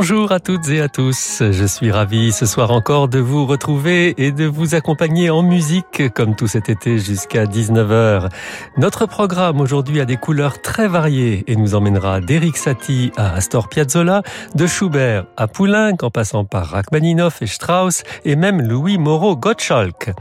Bonjour à toutes et à tous. Je suis ravi ce soir encore de vous retrouver et de vous accompagner en musique comme tout cet été jusqu'à 19h. Notre programme aujourd'hui a des couleurs très variées et nous emmènera d'Eric Satie à Astor Piazzolla, de Schubert à Poulenc en passant par Rachmaninoff et Strauss et même Louis Moreau Gottschalk.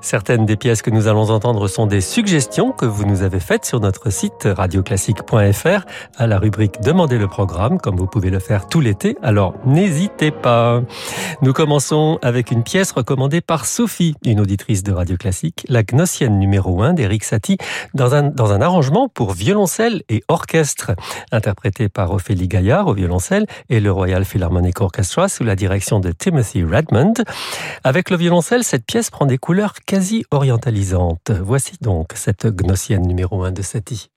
Certaines des pièces que nous allons entendre sont des suggestions que vous nous avez faites sur notre site radioclassique.fr à la rubrique Demandez le programme comme vous pouvez le faire tous les alors n'hésitez pas. Nous commençons avec une pièce recommandée par Sophie, une auditrice de Radio Classique, la Gnossienne numéro 1 d'Eric Satie, dans un, dans un arrangement pour violoncelle et orchestre, interprété par Ophélie Gaillard au violoncelle et le Royal Philharmonic Orchestra sous la direction de Timothy Redmond. Avec le violoncelle, cette pièce prend des couleurs quasi orientalisantes. Voici donc cette Gnossienne numéro 1 de Satie.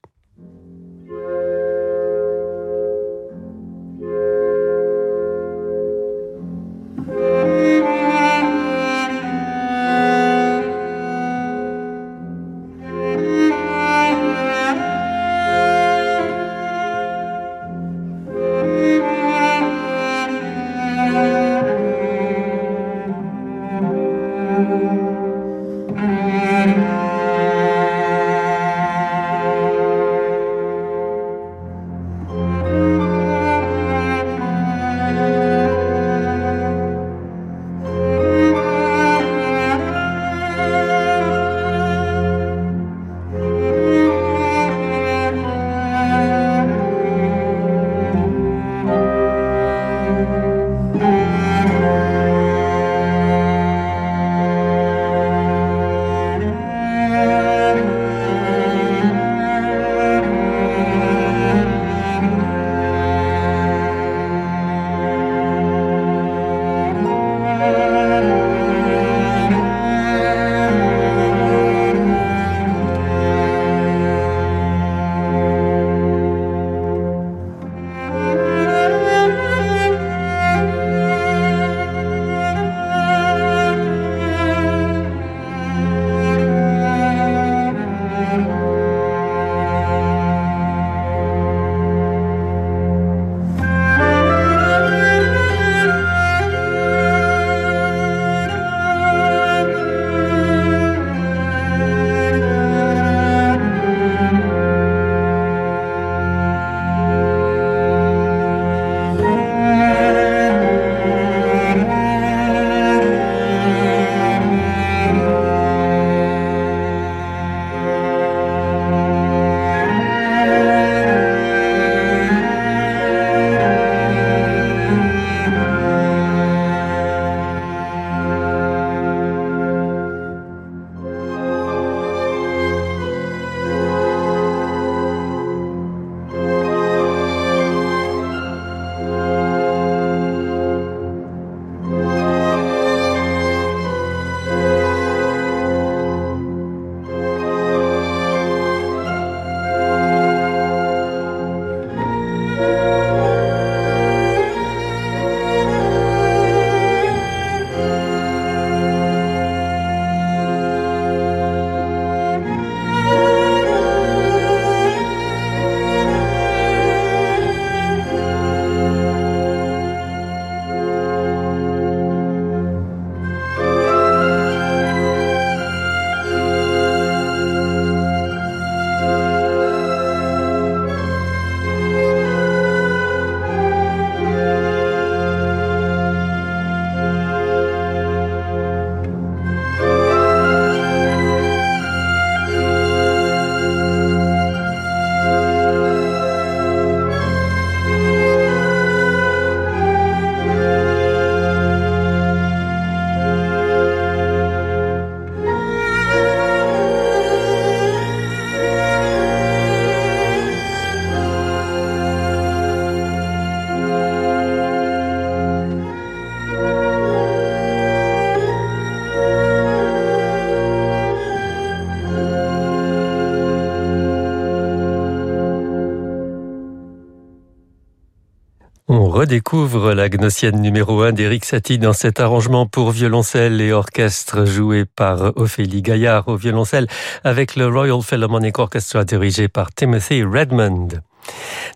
Redécouvre la gnossienne numéro 1 d'Eric Satie dans cet arrangement pour violoncelle et orchestre joué par Ophélie Gaillard au violoncelle avec le Royal Philharmonic Orchestra dirigé par Timothy Redmond.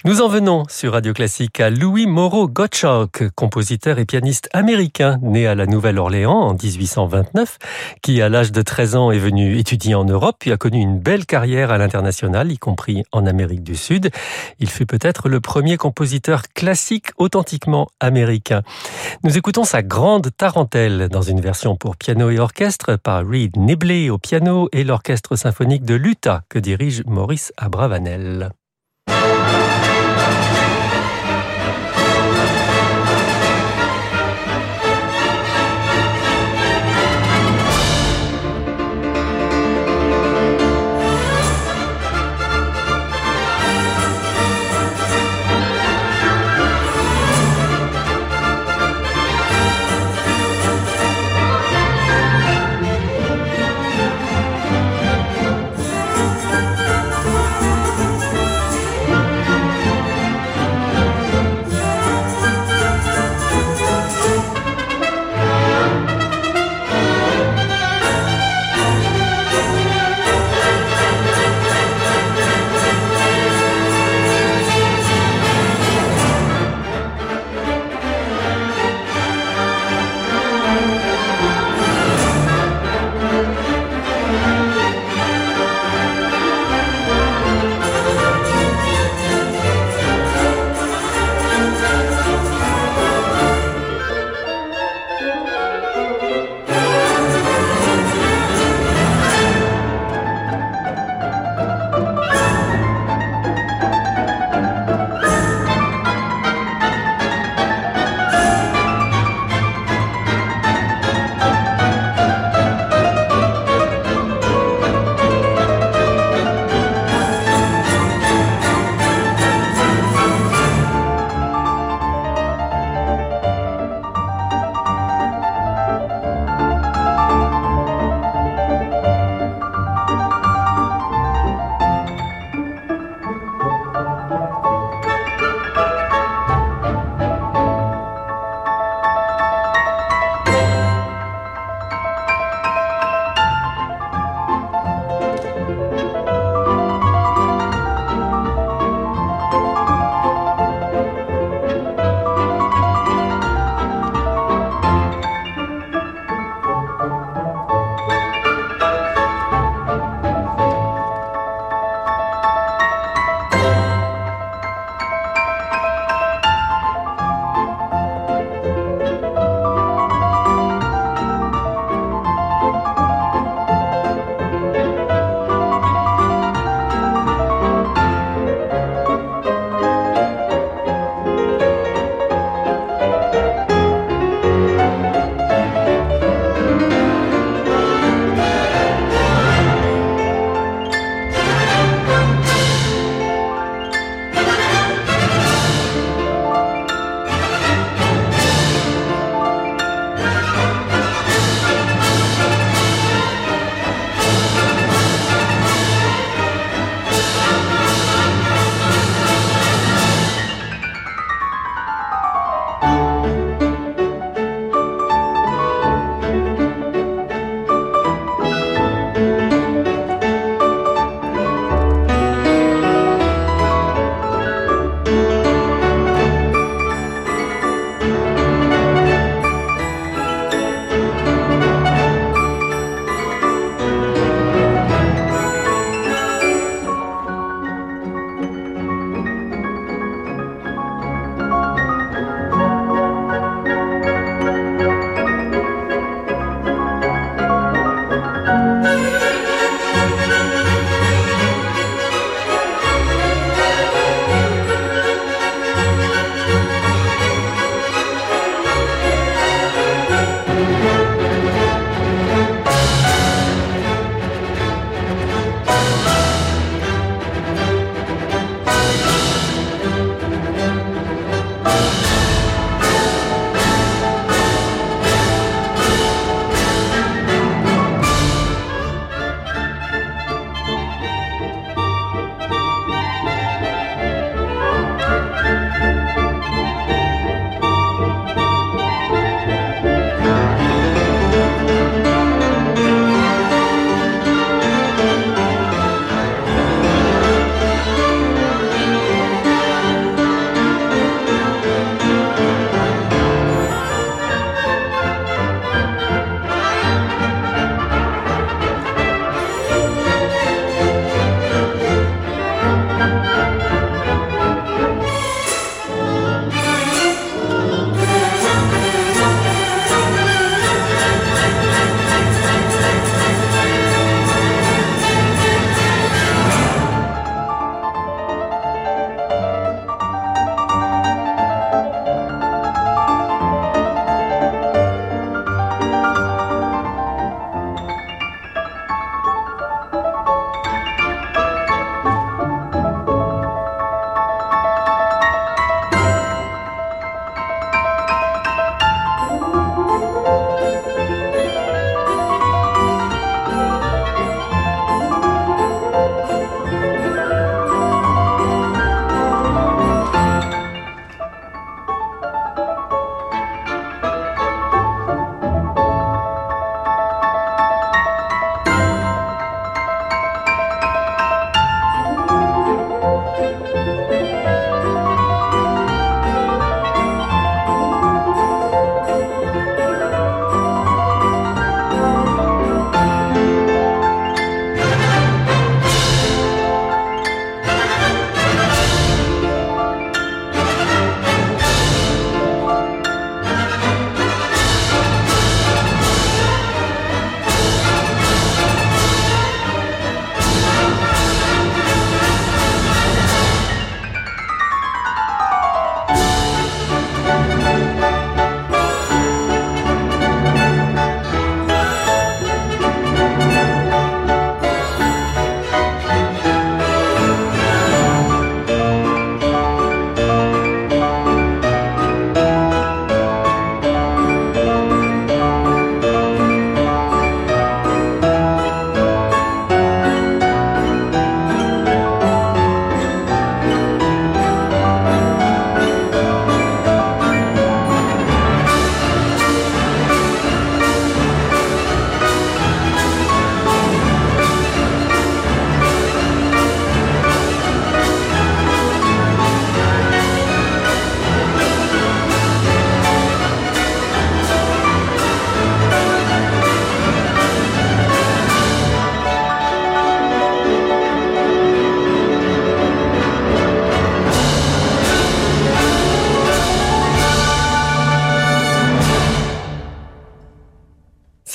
Nous en venons sur Radio Classique à Louis Moreau Gottschalk, compositeur et pianiste américain né à la Nouvelle-Orléans en 1829, qui à l'âge de 13 ans est venu étudier en Europe puis a connu une belle carrière à l'international, y compris en Amérique du Sud. Il fut peut-être le premier compositeur classique authentiquement américain. Nous écoutons sa grande tarentelle dans une version pour piano et orchestre par Reed Nibley au piano et l'orchestre symphonique de l'Utah que dirige Maurice Abravanel. Música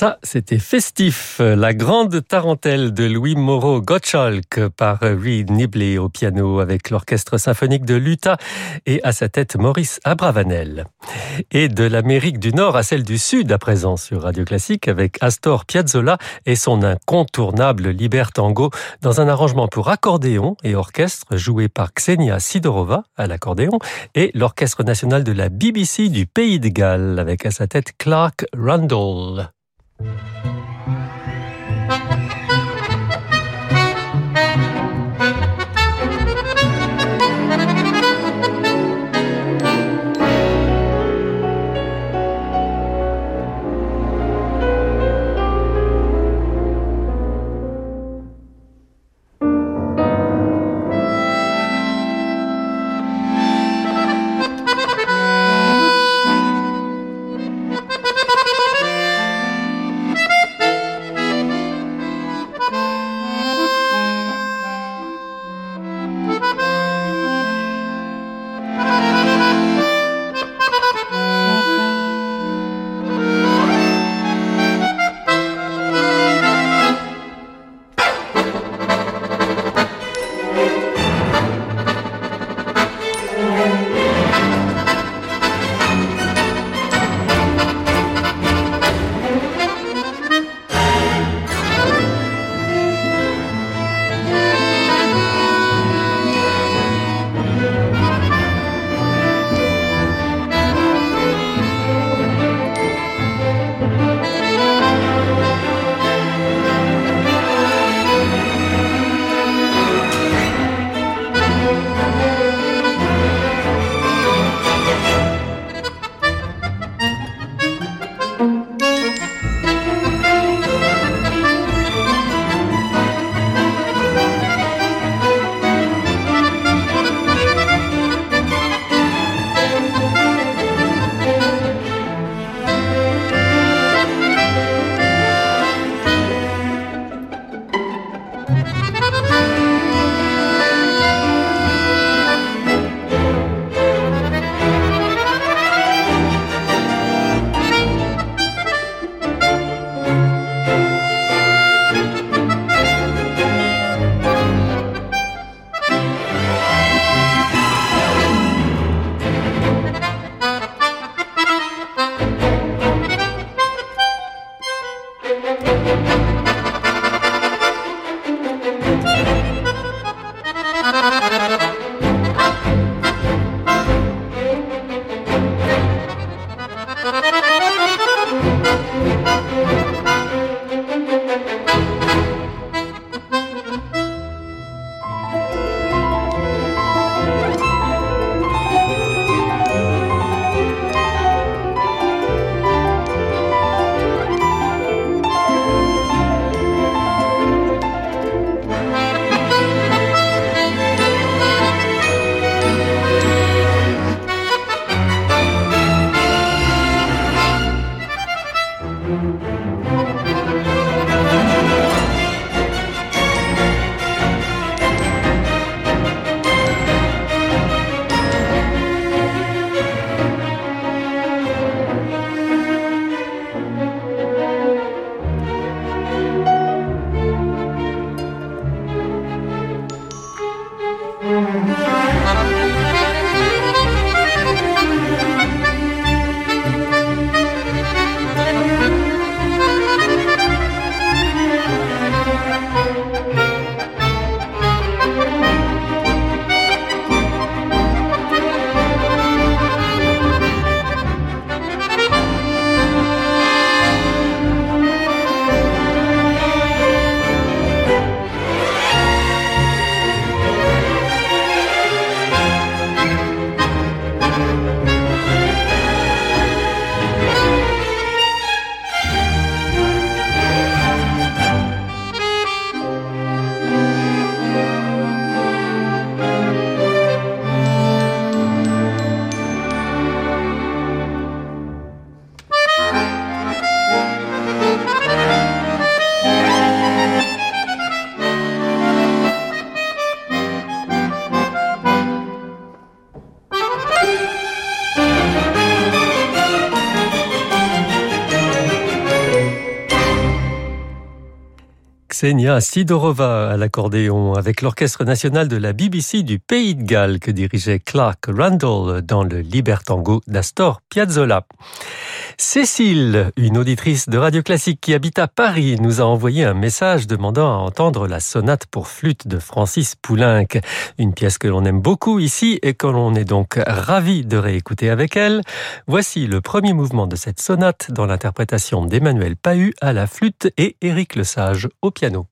Ça, c'était festif. La grande tarentelle de Louis Moreau Gottschalk par Reed Nibley au piano avec l'orchestre symphonique de l'Utah et à sa tête Maurice Abravanel. Et de l'Amérique du Nord à celle du Sud à présent sur Radio Classique avec Astor Piazzolla et son incontournable Libertango dans un arrangement pour accordéon et orchestre joué par Xenia Sidorova à l'accordéon et l'orchestre national de la BBC du Pays de Galles avec à sa tête Clark thank you. Sidorova à l'accordéon avec l'Orchestre national de la BBC du Pays de Galles que dirigeait Clark Randall dans le Libertango d'Astor Piazzolla. Cécile, une auditrice de Radio Classique qui habite à Paris, nous a envoyé un message demandant à entendre la sonate pour flûte de Francis Poulenc, une pièce que l'on aime beaucoup ici et que l'on est donc ravi de réécouter avec elle. Voici le premier mouvement de cette sonate dans l'interprétation d'Emmanuel Pahu à la flûte et Éric Lesage au piano.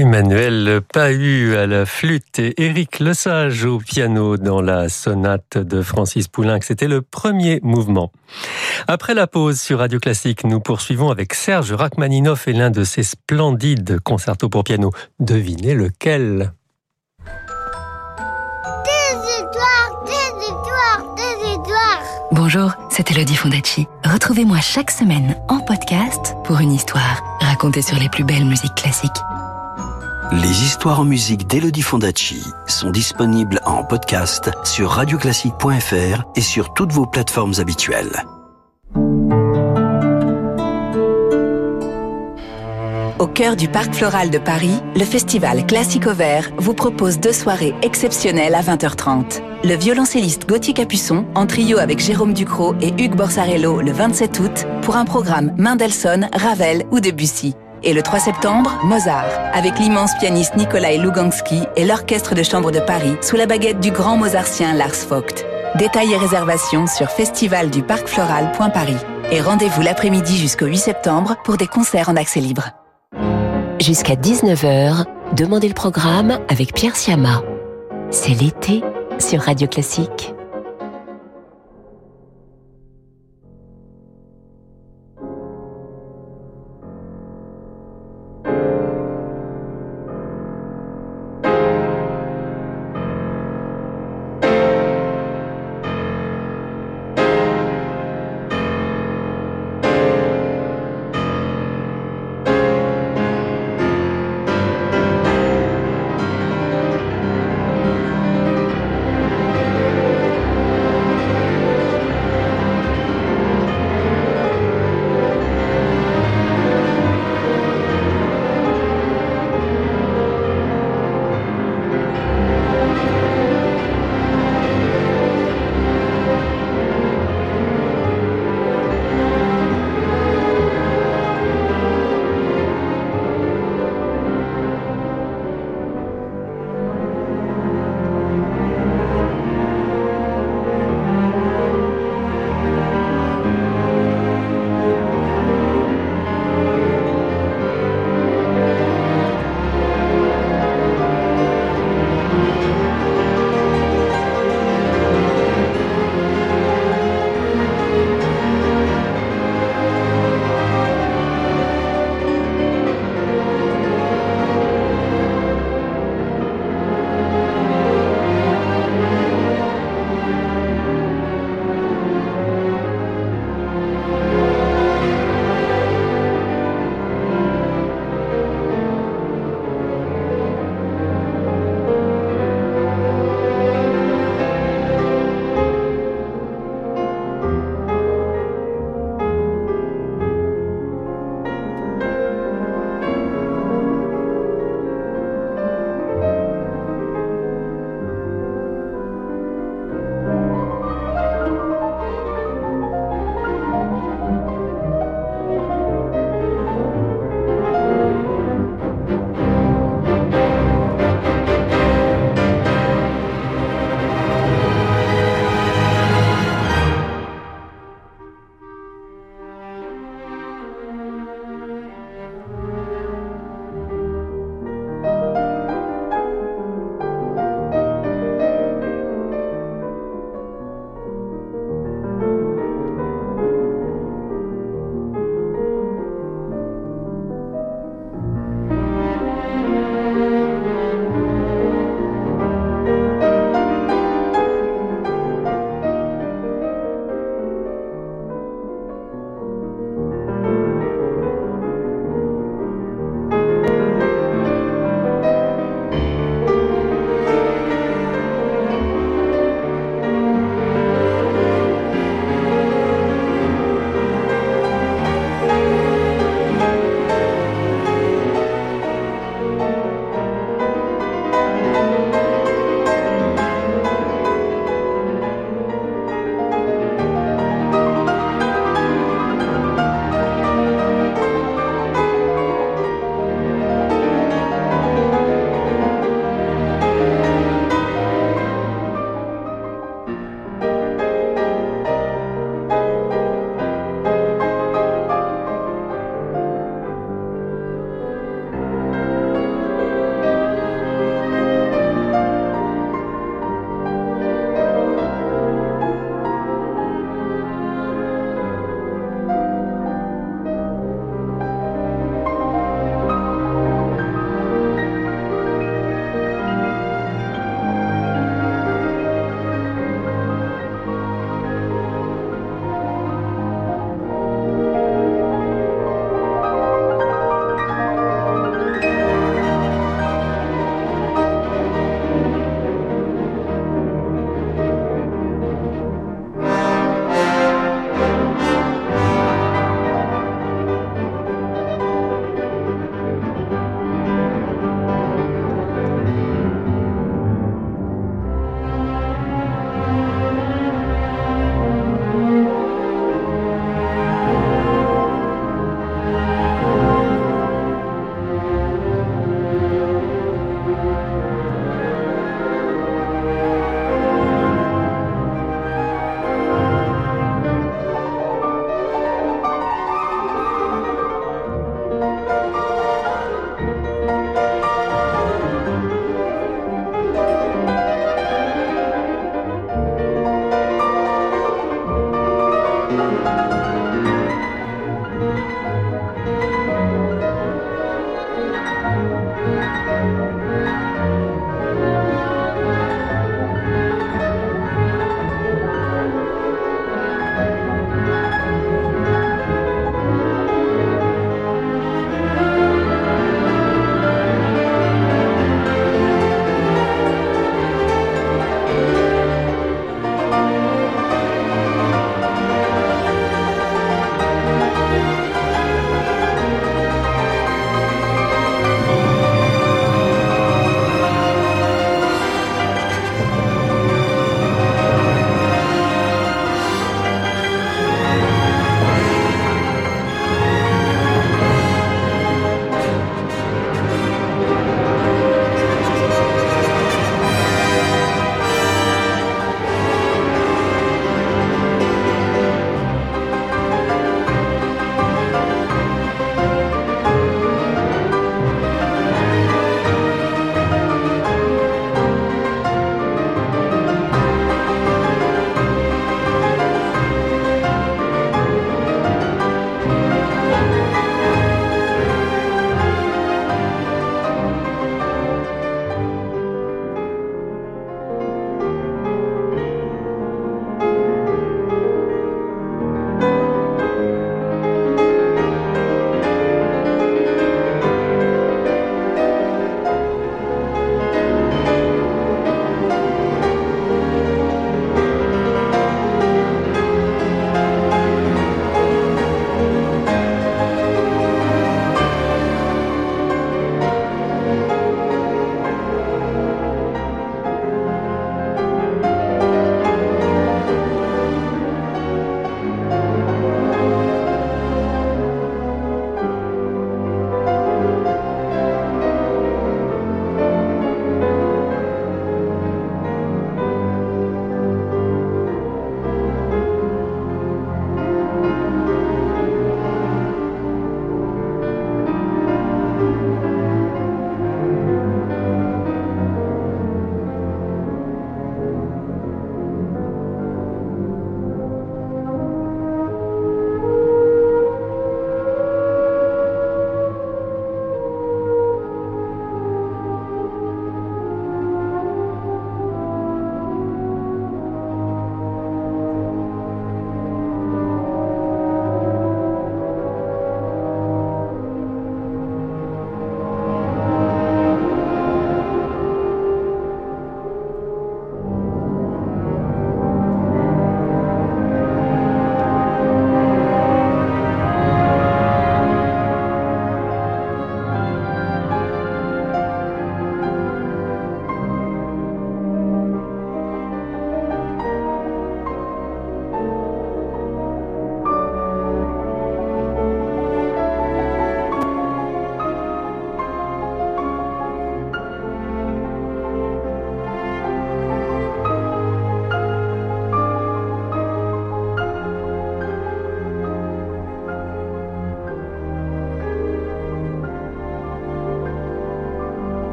Emmanuel Pahu à la flûte et Éric Lesage au piano dans la sonate de Francis Poulenc. C'était le premier mouvement. Après la pause sur Radio Classique, nous poursuivons avec Serge Rachmaninoff et l'un de ses splendides concertos pour piano. Devinez lequel? Bonjour, c'est Elodie Fondacci. Retrouvez-moi chaque semaine en podcast pour une histoire racontée sur les plus belles musiques classiques. Les histoires en musique d'Elodie Fondacci sont disponibles en podcast sur radioclassique.fr et sur toutes vos plateformes habituelles. Au cœur du Parc Floral de Paris, le festival Classico Vert vous propose deux soirées exceptionnelles à 20h30. Le violoncelliste Gauthier Capuçon, en trio avec Jérôme Ducrot et Hugues Borsarello le 27 août, pour un programme Mendelssohn, Ravel ou Debussy. Et le 3 septembre, Mozart, avec l'immense pianiste Nikolai Lugansky et l'Orchestre de Chambre de Paris, sous la baguette du grand mozartien Lars Vogt. Détails et réservations sur festivalduparcfloral.paris. Et rendez-vous l'après-midi jusqu'au 8 septembre pour des concerts en accès libre. Jusqu'à 19h, Demandez le programme avec Pierre Siama. C'est l'été sur Radio Classique.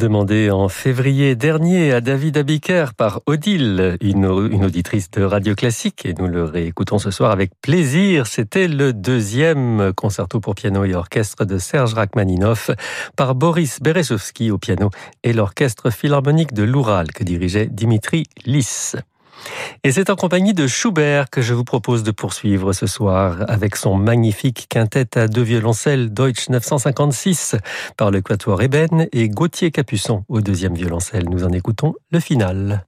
Demandé en février dernier à David Abiker par Odile, une, auditrice de Radio Classique, et nous le réécoutons ce soir avec plaisir. C'était le deuxième concerto pour piano et orchestre de Serge Rachmaninoff par Boris Berezovsky au piano et l'orchestre philharmonique de l'Oural que dirigeait Dimitri Liss. Et c'est en compagnie de Schubert que je vous propose de poursuivre ce soir avec son magnifique quintet à deux violoncelles Deutsch 956 par le quatuor Eben et Gauthier Capuçon au deuxième violoncelle. Nous en écoutons le final.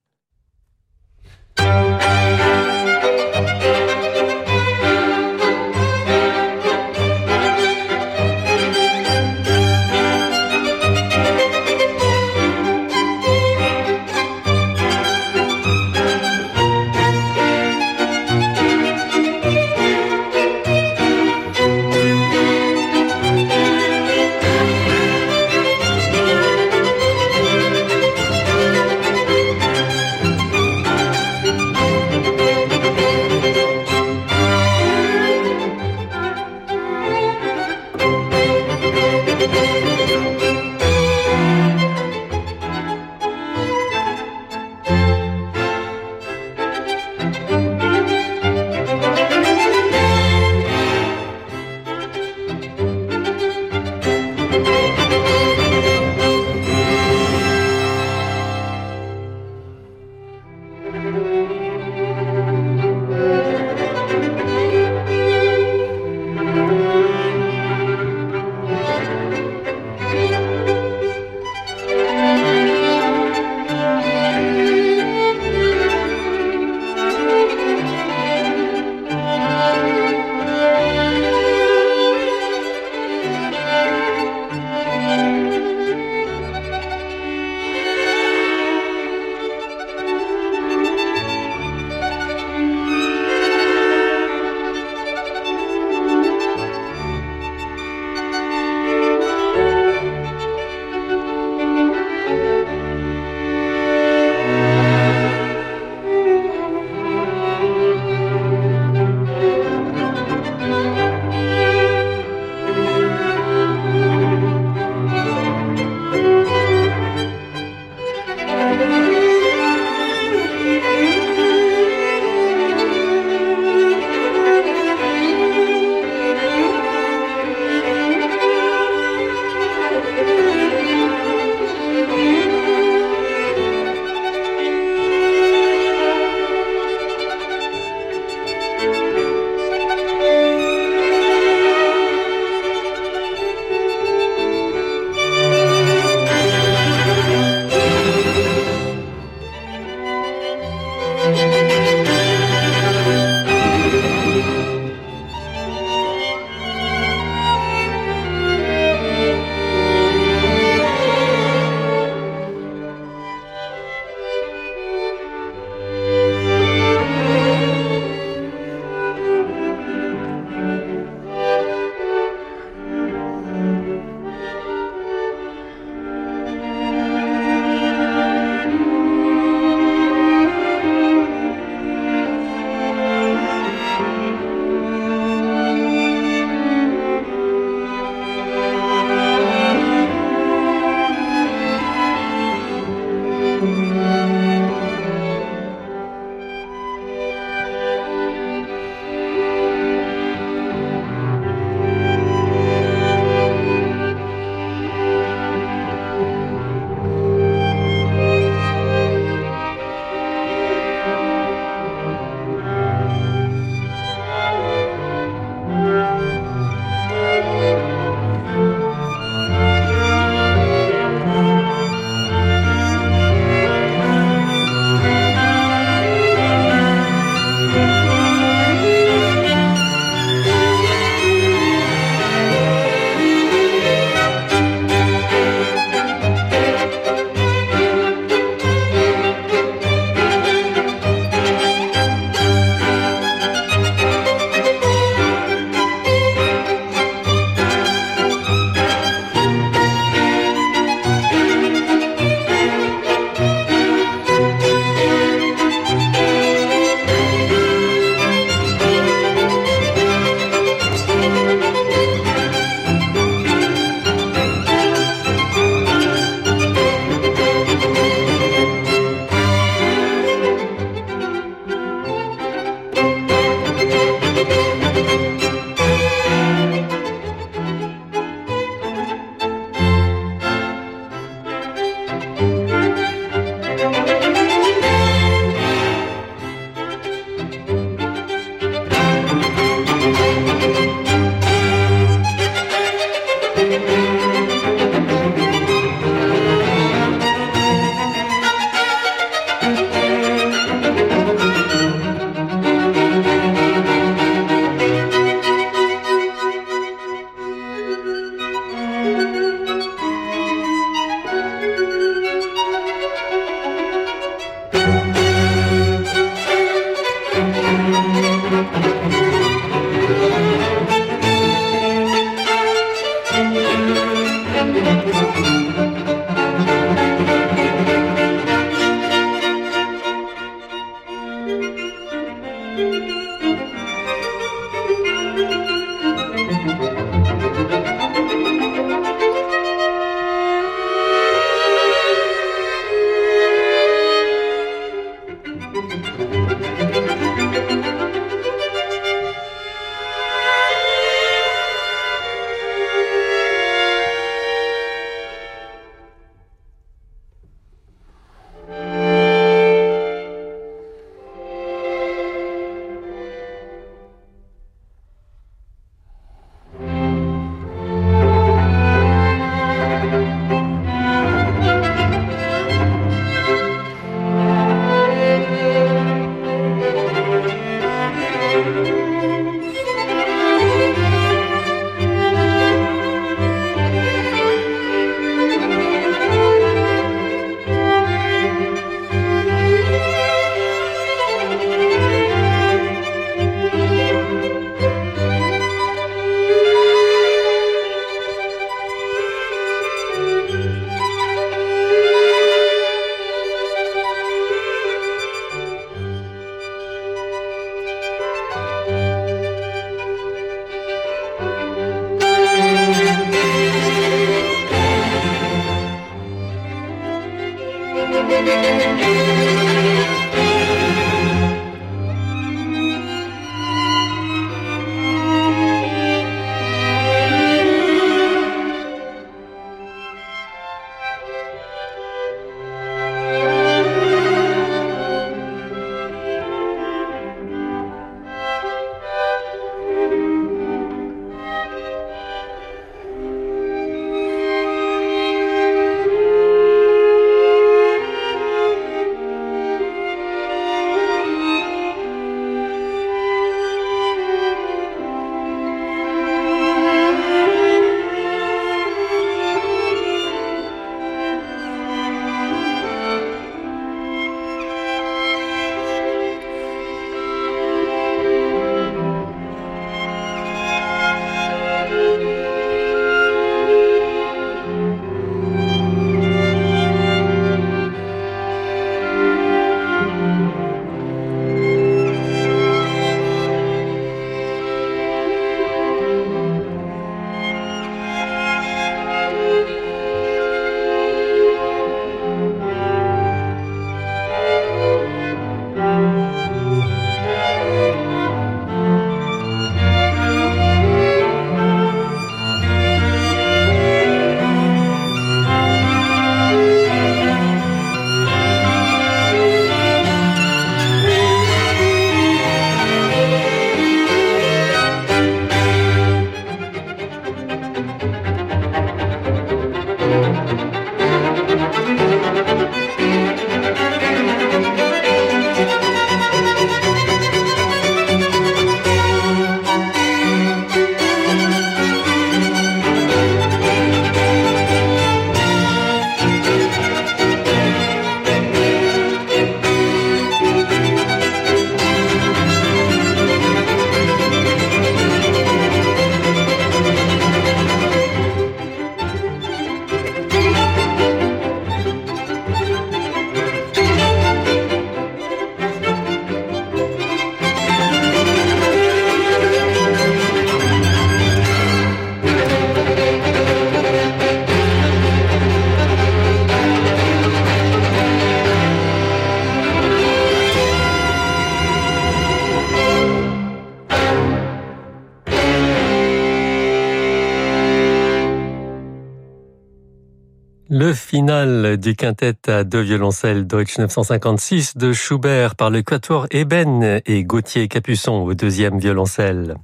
Le final du quintet à deux violoncelles Deutsch 956 de Schubert par le quatuor Eben et Gauthier Capuçon au deuxième violoncelle.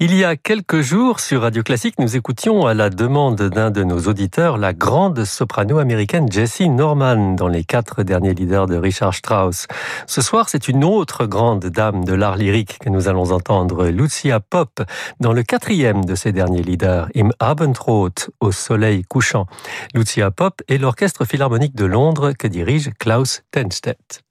Il y a quelques jours, sur Radio Classique, nous écoutions à la demande d'un de nos auditeurs la grande soprano américaine Jessie Norman dans les quatre derniers leaders de Richard Strauss. Ce soir, c'est une autre grande dame de l'art lyrique que nous allons entendre, Lucia Pop, dans le quatrième de ces derniers leaders, Im Abendrot, au soleil couchant. Lucia Pop est l'orchestre philharmonique de Londres que dirige Klaus Tenstedt.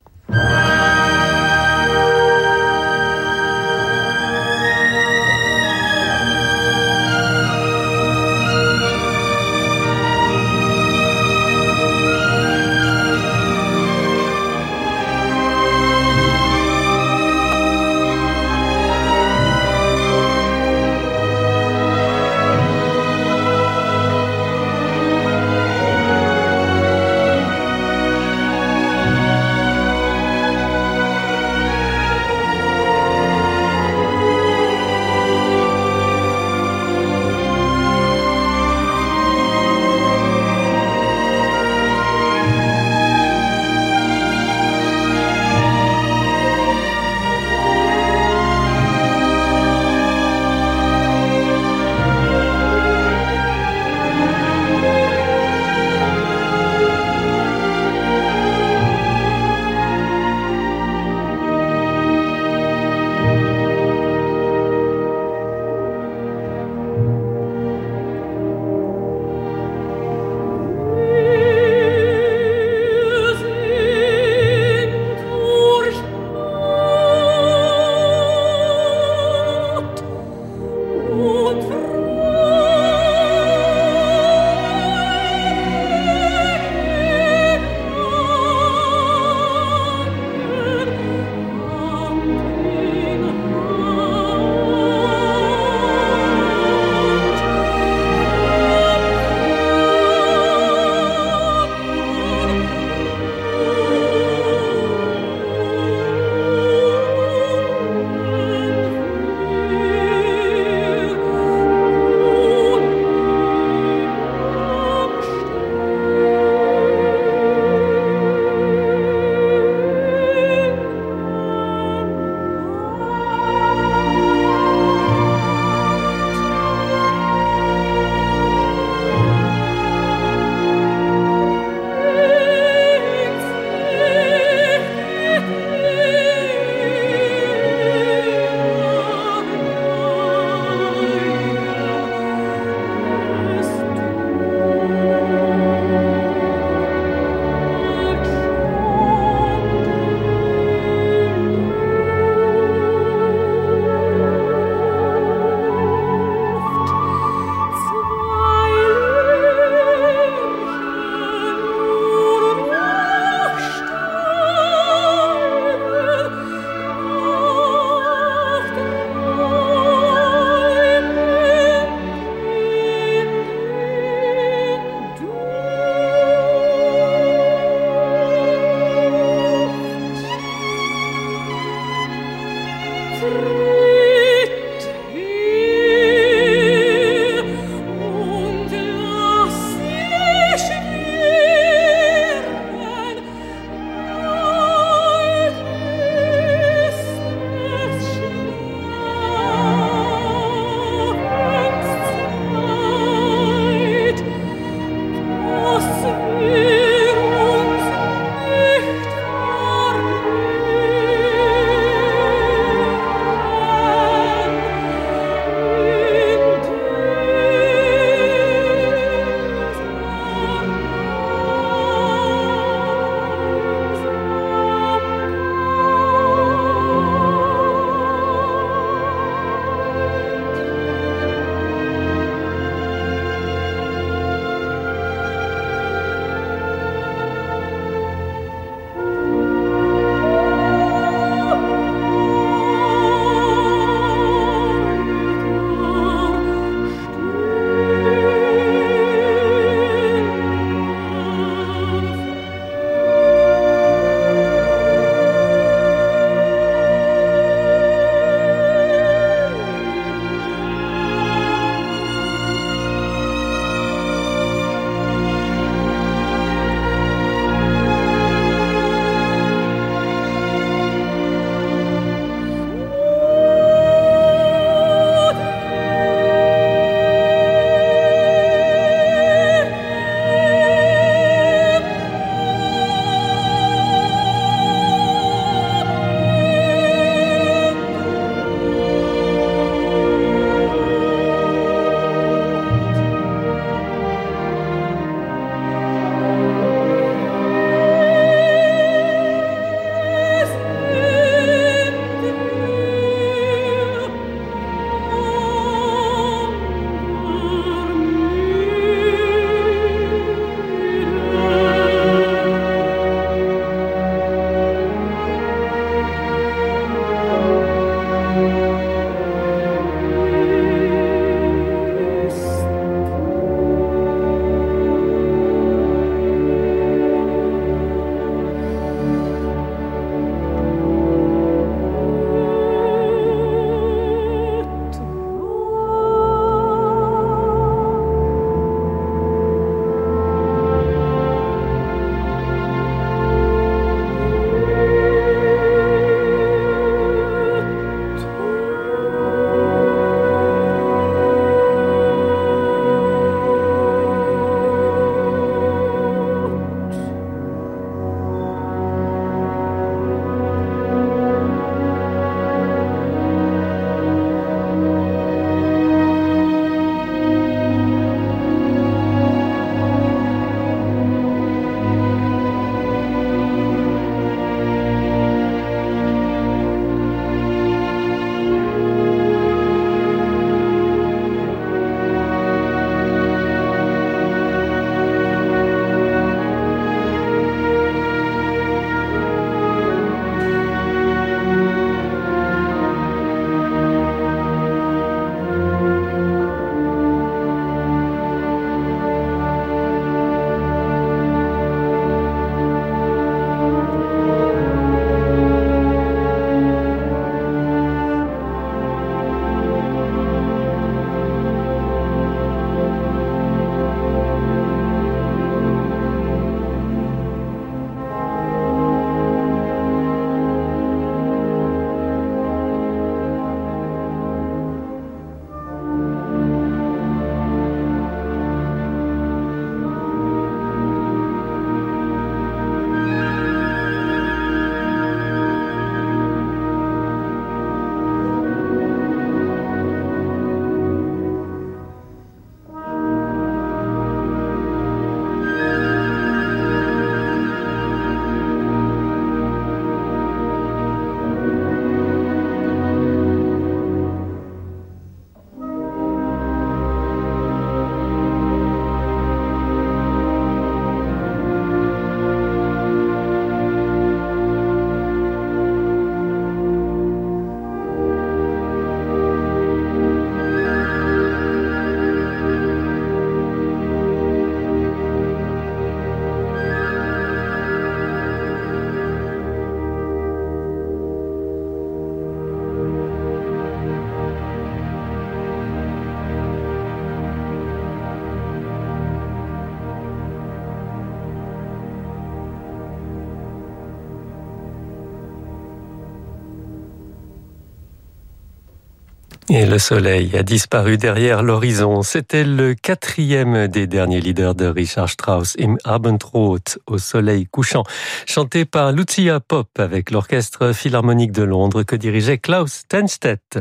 Et le soleil a disparu derrière l'horizon. C'était le quatrième des derniers leaders de Richard Strauss, Im Abendrot, au soleil couchant, chanté par Lucia Pop avec l'orchestre philharmonique de Londres que dirigeait Klaus Tenstedt.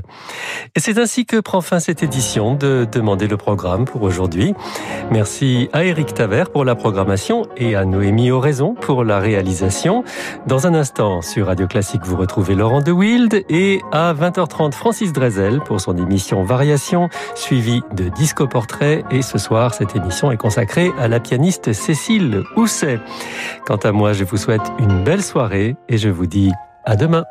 Et c'est ainsi que prend fin cette édition de Demander le programme pour aujourd'hui. Merci à Eric Taver pour la programmation et à Noémie Oraison pour la réalisation. Dans un instant, sur Radio Classique, vous retrouvez Laurent de Wild et à 20h30, Francis Drezel pour son émission Variation, suivie de Disco Portrait. Et ce soir, cette émission est consacrée à la pianiste Cécile Housset. Quant à moi, je vous souhaite une belle soirée et je vous dis à demain.